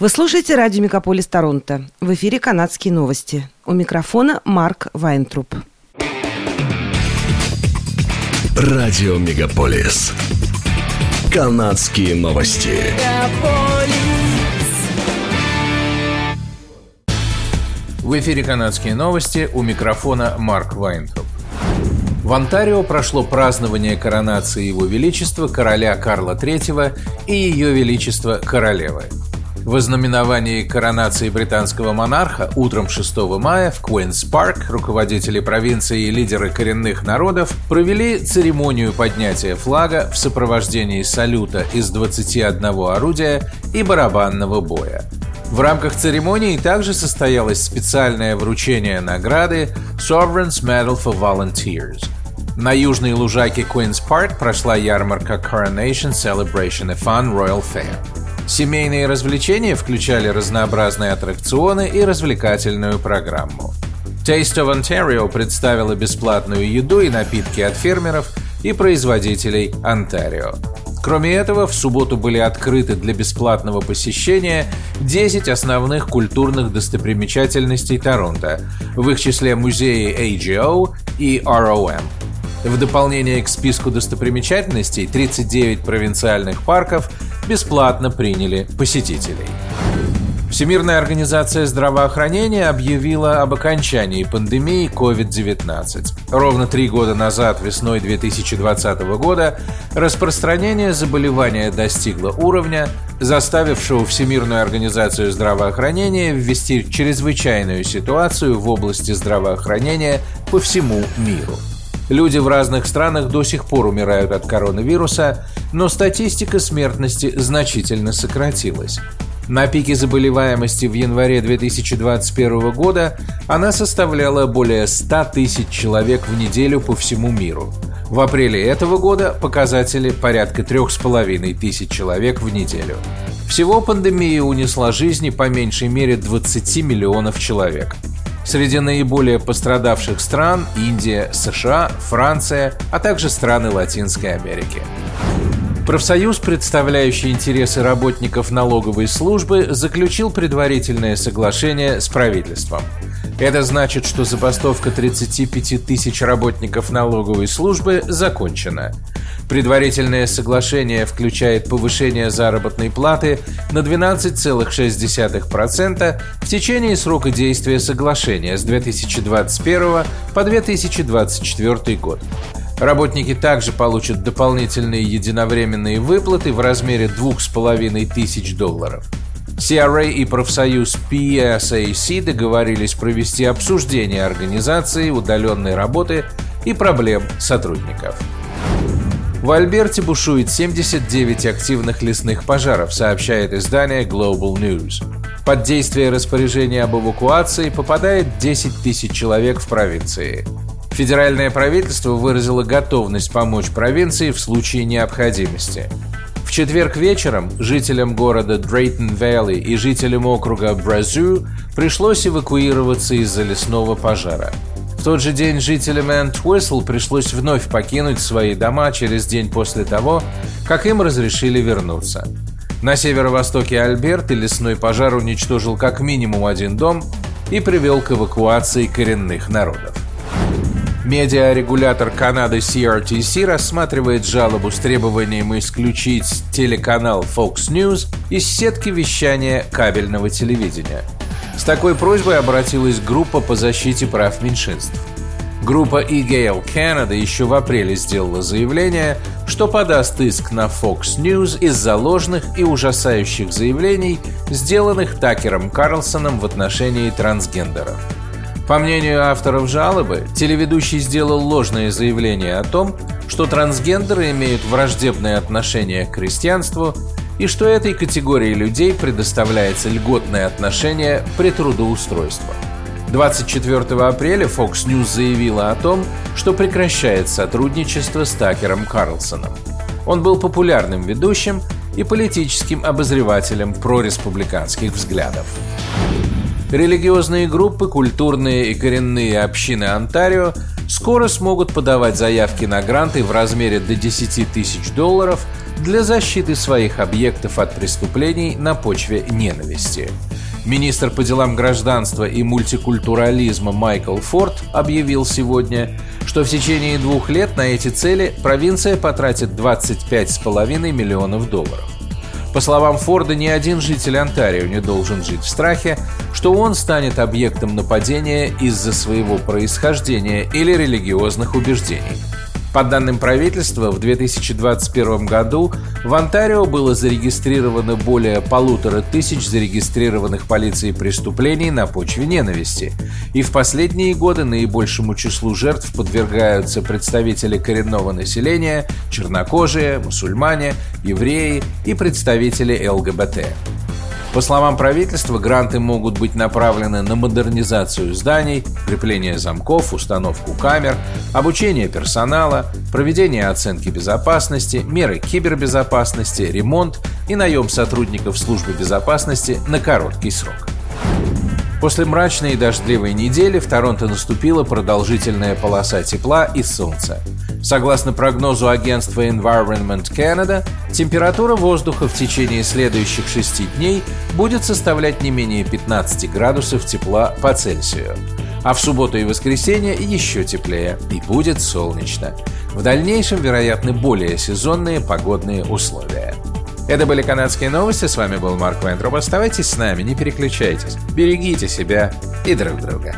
Вы слушаете радио «Мегаполис Торонто». В эфире канадские новости. У микрофона Марк Вайнтруп. Радио «Мегаполис». Канадские новости. В эфире «Канадские новости» у микрофона Марк Вайнтруп. В Онтарио прошло празднование коронации Его Величества короля Карла III и Ее Величества королевы. В ознаменовании коронации британского монарха утром 6 мая в Куинс Парк руководители провинции и лидеры коренных народов провели церемонию поднятия флага в сопровождении салюта из 21 орудия и барабанного боя. В рамках церемонии также состоялось специальное вручение награды Sovereign's Medal for Volunteers. На южной лужайке Queen's Park прошла ярмарка Coronation Celebration and Fun Royal Fair. Семейные развлечения включали разнообразные аттракционы и развлекательную программу. Taste of Ontario представила бесплатную еду и напитки от фермеров и производителей Онтарио. Кроме этого, в субботу были открыты для бесплатного посещения 10 основных культурных достопримечательностей Торонто, в их числе музеи AGO и ROM. В дополнение к списку достопримечательностей 39 провинциальных парков бесплатно приняли посетителей. Всемирная организация здравоохранения объявила об окончании пандемии COVID-19. Ровно три года назад, весной 2020 года, распространение заболевания достигло уровня, заставившего Всемирную организацию здравоохранения ввести чрезвычайную ситуацию в области здравоохранения по всему миру. Люди в разных странах до сих пор умирают от коронавируса, но статистика смертности значительно сократилась. На пике заболеваемости в январе 2021 года она составляла более 100 тысяч человек в неделю по всему миру. В апреле этого года показатели порядка 3,5 тысяч человек в неделю. Всего пандемия унесла жизни по меньшей мере 20 миллионов человек. Среди наиболее пострадавших стран – Индия, США, Франция, а также страны Латинской Америки. Профсоюз, представляющий интересы работников налоговой службы, заключил предварительное соглашение с правительством. Это значит, что забастовка 35 тысяч работников налоговой службы закончена. Предварительное соглашение включает повышение заработной платы на 12,6% в течение срока действия соглашения с 2021 по 2024 год. Работники также получат дополнительные единовременные выплаты в размере 2,5 тысяч долларов. CRA и профсоюз PSAC договорились провести обсуждение организации удаленной работы и проблем сотрудников. В Альберте бушует 79 активных лесных пожаров, сообщает издание Global News. Под действие распоряжения об эвакуации попадает 10 тысяч человек в провинции. Федеральное правительство выразило готовность помочь провинции в случае необходимости. В четверг вечером жителям города Дрейтон-Вэлли и жителям округа Бразю пришлось эвакуироваться из-за лесного пожара – в тот же день жителям Энт-Уисл пришлось вновь покинуть свои дома через день после того, как им разрешили вернуться. На северо-востоке Альберты лесной пожар уничтожил как минимум один дом и привел к эвакуации коренных народов. Медиарегулятор Канады CRTC рассматривает жалобу с требованием исключить телеканал Fox News из сетки вещания кабельного телевидения – с такой просьбой обратилась группа по защите прав меньшинств. Группа E-Gale Canada еще в апреле сделала заявление, что подаст иск на Fox News из-за ложных и ужасающих заявлений, сделанных Такером Карлсоном в отношении трансгендеров. По мнению авторов жалобы, телеведущий сделал ложное заявление о том, что трансгендеры имеют враждебное отношение к христианству и что этой категории людей предоставляется льготное отношение при трудоустройстве. 24 апреля Fox News заявила о том, что прекращает сотрудничество с Такером Карлсоном. Он был популярным ведущим и политическим обозревателем прореспубликанских взглядов. Религиозные группы, культурные и коренные общины Онтарио скоро смогут подавать заявки на гранты в размере до 10 тысяч долларов – для защиты своих объектов от преступлений на почве ненависти. Министр по делам гражданства и мультикультурализма Майкл Форд объявил сегодня, что в течение двух лет на эти цели провинция потратит 25,5 миллионов долларов. По словам Форда, ни один житель Онтарио не должен жить в страхе, что он станет объектом нападения из-за своего происхождения или религиозных убеждений. По данным правительства, в 2021 году в Онтарио было зарегистрировано более полутора тысяч зарегистрированных полицией преступлений на почве ненависти. И в последние годы наибольшему числу жертв подвергаются представители коренного населения, чернокожие, мусульмане, евреи и представители ЛГБТ. По словам правительства, гранты могут быть направлены на модернизацию зданий, крепление замков, установку камер, обучение персонала, проведение оценки безопасности, меры кибербезопасности, ремонт и наем сотрудников службы безопасности на короткий срок. После мрачной и дождливой недели в Торонто наступила продолжительная полоса тепла и солнца. Согласно прогнозу агентства Environment Canada, температура воздуха в течение следующих шести дней будет составлять не менее 15 градусов тепла по Цельсию. А в субботу и воскресенье еще теплее и будет солнечно. В дальнейшем, вероятны более сезонные погодные условия. Это были канадские новости. С вами был Марк Вайнтроп. Оставайтесь с нами, не переключайтесь. Берегите себя и друг друга.